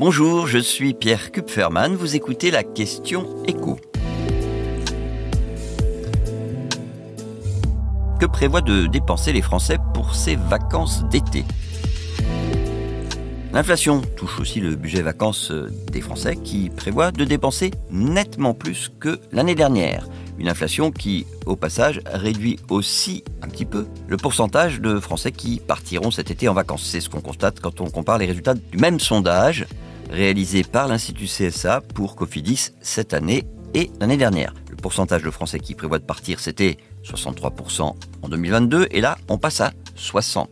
Bonjour, je suis Pierre Kupferman, vous écoutez la question écho. Que prévoient de dépenser les Français pour ces vacances d'été? L'inflation touche aussi le budget vacances des Français qui prévoient de dépenser nettement plus que l'année dernière. Une inflation qui, au passage, réduit aussi un petit peu le pourcentage de Français qui partiront cet été en vacances. C'est ce qu'on constate quand on compare les résultats du même sondage réalisé par l'Institut CSA pour Cofidis cette année et l'année dernière. Le pourcentage de Français qui prévoient de partir, c'était 63% en 2022 et là, on passe à 60%.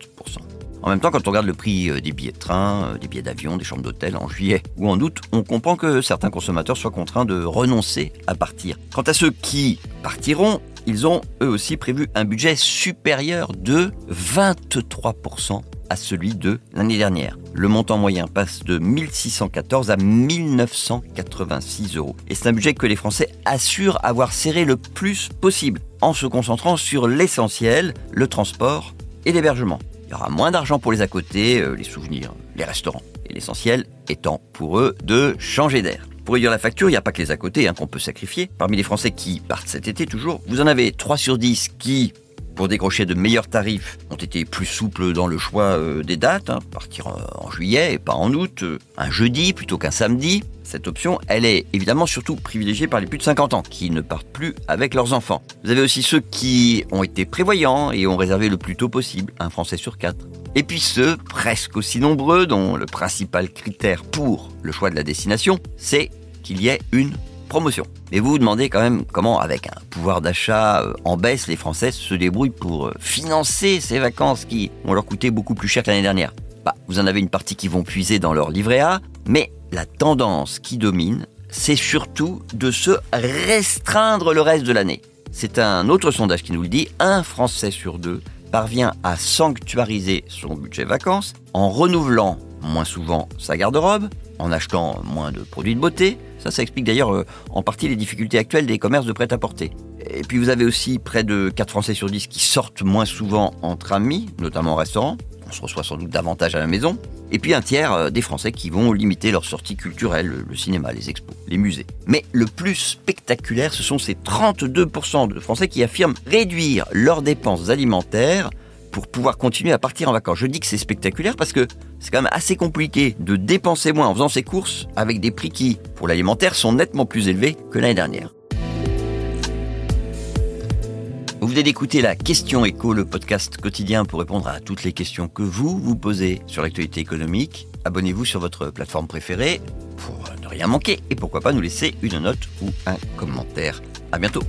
En même temps, quand on regarde le prix euh, des billets de train, euh, des billets d'avion, des chambres d'hôtel en juillet ou en août, on comprend que certains consommateurs soient contraints de renoncer à partir. Quant à ceux qui partiront, ils ont eux aussi prévu un budget supérieur de 23% à celui de l'année dernière. Le montant moyen passe de 1614 à 1986 euros. Et c'est un budget que les Français assurent avoir serré le plus possible en se concentrant sur l'essentiel, le transport et l'hébergement. Il y aura moins d'argent pour les à côté, euh, les souvenirs, les restaurants. Et l'essentiel étant pour eux de changer d'air. Pour réduire la facture, il n'y a pas que les à côté hein, qu'on peut sacrifier. Parmi les Français qui partent cet été toujours, vous en avez 3 sur 10 qui pour décrocher de meilleurs tarifs, ont été plus souples dans le choix euh, des dates, hein, partir euh, en juillet et pas en août, euh, un jeudi plutôt qu'un samedi. Cette option, elle est évidemment surtout privilégiée par les plus de 50 ans qui ne partent plus avec leurs enfants. Vous avez aussi ceux qui ont été prévoyants et ont réservé le plus tôt possible, un Français sur quatre. Et puis ceux, presque aussi nombreux, dont le principal critère pour le choix de la destination, c'est qu'il y ait une promotion. Mais vous vous demandez quand même comment, avec un pouvoir d'achat euh, en baisse, les Français se débrouillent pour euh, financer ces vacances qui vont leur coûter beaucoup plus cher que l'année dernière. Bah, vous en avez une partie qui vont puiser dans leur livret A, mais la tendance qui domine, c'est surtout de se restreindre le reste de l'année. C'est un autre sondage qui nous le dit, un Français sur deux parvient à sanctuariser son budget vacances en renouvelant moins souvent sa garde-robe, en achetant moins de produits de beauté. Ça, ça explique d'ailleurs euh, en partie les difficultés actuelles des commerces de prêt-à-porter. Et puis vous avez aussi près de 4 Français sur 10 qui sortent moins souvent entre amis, notamment au restaurant. On se reçoit sans doute davantage à la maison. Et puis un tiers euh, des Français qui vont limiter leurs sorties culturelles, le cinéma, les expos, les musées. Mais le plus spectaculaire, ce sont ces 32% de Français qui affirment réduire leurs dépenses alimentaires pour pouvoir continuer à partir en vacances. Je dis que c'est spectaculaire parce que c'est quand même assez compliqué de dépenser moins en faisant ses courses avec des prix qui, pour l'alimentaire, sont nettement plus élevés que l'année dernière. Vous venez d'écouter la Question Éco, le podcast quotidien pour répondre à toutes les questions que vous vous posez sur l'actualité économique. Abonnez-vous sur votre plateforme préférée pour ne rien manquer et pourquoi pas nous laisser une note ou un commentaire. À bientôt.